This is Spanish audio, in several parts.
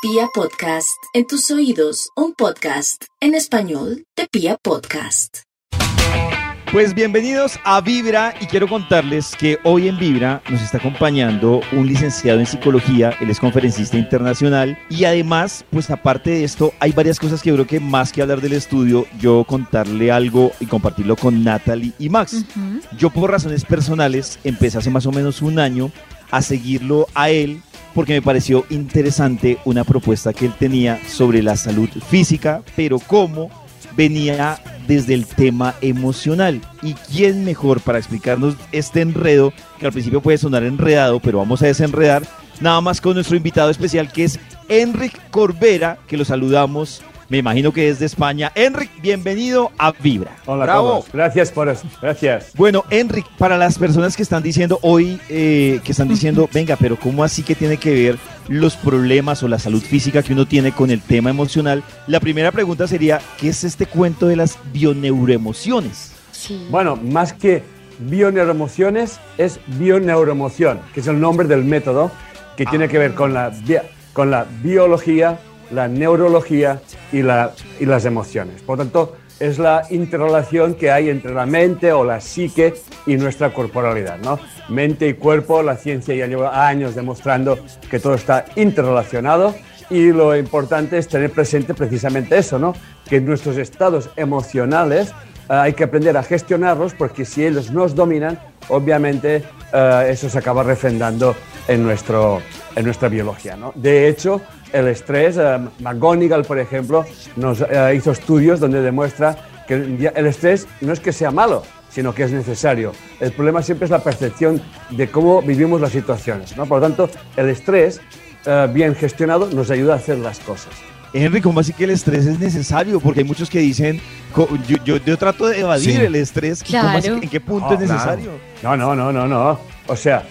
Pia Podcast, en tus oídos, un podcast en español de Pia Podcast. Pues bienvenidos a Vibra y quiero contarles que hoy en Vibra nos está acompañando un licenciado en psicología, él es conferencista internacional y además, pues aparte de esto, hay varias cosas que yo creo que más que hablar del estudio, yo contarle algo y compartirlo con Natalie y Max. Yo por razones personales empecé hace más o menos un año a seguirlo a él porque me pareció interesante una propuesta que él tenía sobre la salud física, pero cómo venía desde el tema emocional. ¿Y quién mejor para explicarnos este enredo, que al principio puede sonar enredado, pero vamos a desenredar, nada más con nuestro invitado especial que es Enric Corbera, que lo saludamos me imagino que es de España. Enric, bienvenido a Vibra. Hola, Bravo. Gracias por eso. Gracias. Bueno, Enric, para las personas que están diciendo hoy, eh, que están diciendo, venga, pero ¿cómo así que tiene que ver los problemas o la salud física que uno tiene con el tema emocional? La primera pregunta sería, ¿qué es este cuento de las bioneuroemociones? Sí. Bueno, más que bioneuroemociones, es bioneuroemoción, que es el nombre del método que tiene que ver con la, con la biología, la neurología y, la, y las emociones. Por tanto, es la interrelación que hay entre la mente o la psique y nuestra corporalidad. ¿no? Mente y cuerpo, la ciencia ya lleva años demostrando que todo está interrelacionado y lo importante es tener presente precisamente eso, ¿no? que nuestros estados emocionales eh, hay que aprender a gestionarlos porque si ellos nos dominan, obviamente eh, eso se acaba refrendando en, nuestro, en nuestra biología. ¿no? De hecho, el estrés, eh, McGonigal, por ejemplo, nos eh, hizo estudios donde demuestra que el estrés no es que sea malo, sino que es necesario. El problema siempre es la percepción de cómo vivimos las situaciones. ¿no? Por lo tanto, el estrés eh, bien gestionado nos ayuda a hacer las cosas. Henry, ¿cómo así que el estrés es necesario? Porque hay muchos que dicen, yo, yo, trato de evadir el estrés, ¿en qué punto es necesario? No, no, no, no, no. O sea,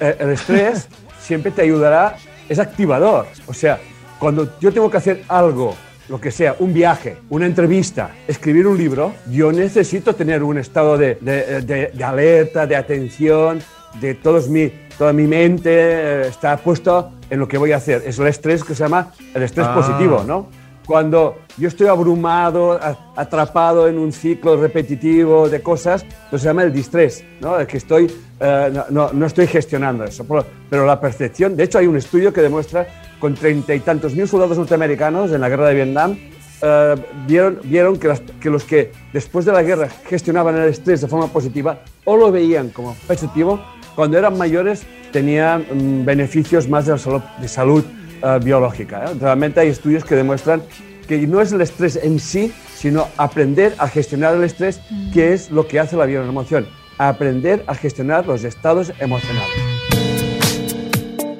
el estrés siempre te ayudará es activador. O sea, cuando yo tengo que hacer algo, lo que sea, un viaje, una entrevista, escribir un libro, yo necesito tener un estado de, de, alerta, de atención, de todos mi, toda mi mente eh, está puesto en lo que voy a hacer. Es el estrés que se llama el estrés ah. positivo, ¿no? Cuando yo estoy abrumado, atrapado en un ciclo repetitivo de cosas, pues se llama el distrés, ¿no? que estoy, eh, no, no, estoy gestionando eso. Pero la percepción, de hecho hay un estudio que demuestra con treinta y tantos mil soldados norteamericanos en la guerra de Vietnam, eh, vieron, vieron que, que, los que después de la guerra gestionaban el estrés de forma positiva o lo veían como positivo, cuando eran mayores tenían mm, beneficios más de, la salud, de salud eh, biológica. ¿eh? Realmente hay estudios que demuestran que no es el estrés en sí, sino aprender a gestionar el estrés, que es lo que hace la bioemoción, aprender a gestionar los estados emocionales.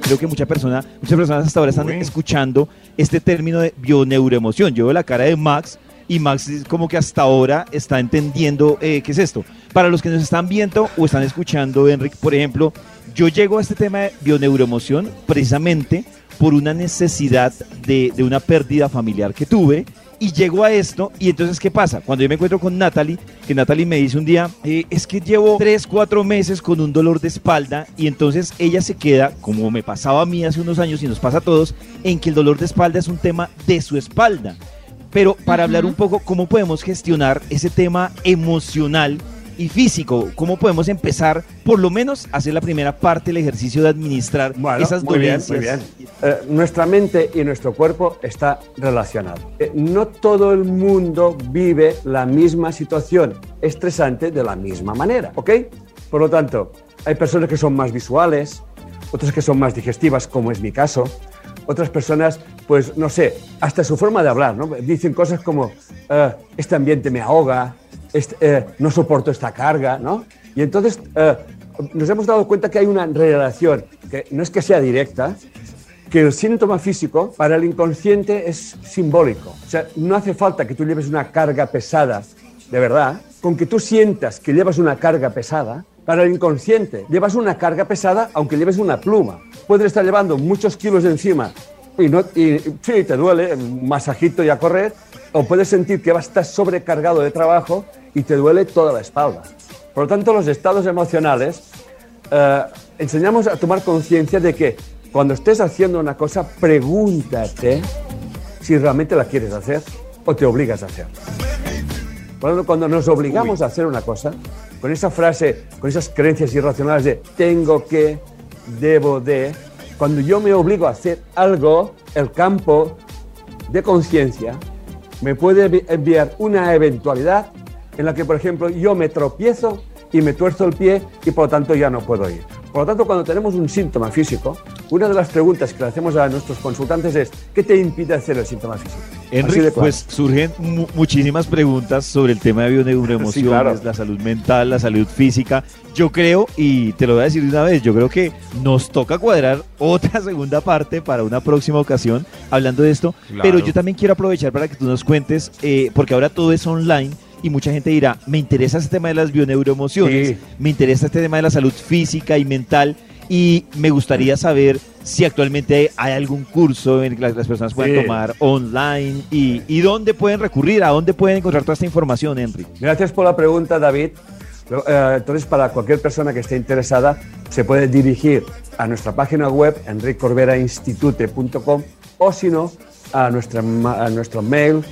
Creo que muchas personas, muchas personas hasta ahora están escuchando este término de bioneuroemoción. Yo veo la cara de Max y Max como que hasta ahora está entendiendo eh, qué es esto. Para los que nos están viendo o están escuchando, Enrique, por ejemplo, yo llego a este tema de bioneuroemoción precisamente por una necesidad de, una pérdida familiar que tuve y llego a esto y entonces ¿qué pasa? Cuando yo me encuentro con Natalie, que Natalie me dice un día, eh, es que llevo 3, 4 meses con un dolor de espalda y entonces ella se queda, como me pasaba a mí hace unos años y nos pasa a todos, en que el dolor de espalda es un tema de su espalda. Pero para hablar un poco, ¿cómo podemos gestionar ese tema emocional y físico. ¿Cómo podemos empezar, por lo menos, a hacer la primera parte del ejercicio de administrar esas muy dolencias? Bien, muy bien. Eh, nuestra mente y nuestro cuerpo está relacionado. Eh, no todo el mundo vive la misma situación estresante de la misma manera, ¿ok? Por lo tanto, hay personas que son más visuales, otras que son más digestivas, como es mi caso. Otras personas, pues no sé, hasta su forma de hablar, ¿no? Dicen cosas como, eh, este ambiente me ahoga, eh, no soporto esta carga, ¿no? Y entonces eh, nos hemos dado cuenta que hay una relación, que no es que sea directa, que el síntoma físico para el inconsciente es simbólico. O sea, no hace falta que tú lleves una carga pesada, de verdad, con que tú sientas que llevas una carga pesada, para el inconsciente llevas una carga pesada aunque lleves una pluma. Puedes estar llevando muchos kilos encima y, no, y sí, te duele, masajito y a correr, o puedes sentir que vas a estar sobrecargado de trabajo y te duele toda la espalda. Por lo tanto, los estados emocionales eh, enseñamos a tomar conciencia de que cuando estés haciendo una cosa, pregúntate si realmente la quieres hacer o te obligas a hacer. Por lo tanto, cuando nos obligamos a hacer una cosa, con esa frase, con esas creencias irracionales de tengo que, debo de, cuando yo me obligo a hacer algo, el campo de conciencia me puede enviar una eventualidad en la que, por ejemplo, yo me tropiezo y me tuerzo el pie y por lo tanto ya no puedo ir. Por lo tanto, cuando tenemos un síntoma físico, una de las preguntas que le hacemos a nuestros consultantes es, ¿qué te impide hacer el síntoma físico? Enrique, pues surgen muchísimas preguntas sobre el tema de bioneuroemociones, la salud mental, la salud física. Yo creo, y te lo voy a decir de una vez, yo creo que nos toca cuadrar otra segunda parte para una próxima ocasión hablando de esto. Pero yo también quiero aprovechar para que tú nos cuentes, eh, porque ahora todo es online y mucha gente dirá, me interesa este tema de las bioneuroemociones, me interesa este tema de la salud física y mental y me gustaría saber si actualmente hay algún curso en que las, personas puedan tomar online y, dónde pueden recurrir, a dónde pueden encontrar toda esta información, Henry. Gracias por la pregunta, David. Eh, entonces, para cualquier persona que esté interesada, se puede dirigir a nuestra página web, enricorverainstitute.com, o si no, a, nuestra, a nuestro mail,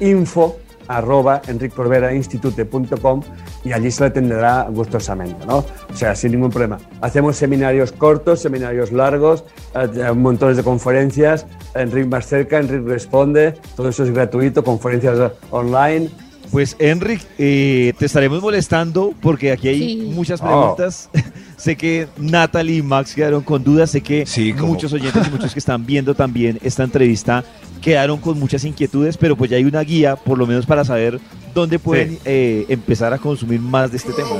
info arroba enriccorverainstitute.com y allí se le atenderá gustosamente, ¿no? O sea, sin ningún problema. Hacemos seminarios cortos, seminarios largos, eh, montones de conferencias, Enric más cerca, Enric responde, todo eso es gratuito, conferencias online. Pues Enric, eh, te estaremos molestando porque aquí hay muchas preguntas. Oh. sé que Natalie y Max quedaron con dudas, sé que muchos oyentes y muchos que están viendo también esta entrevista quedaron con muchas inquietudes, pero pues ya hay una guía, por lo menos para saber dónde pueden eh, empezar a consumir más de este tema.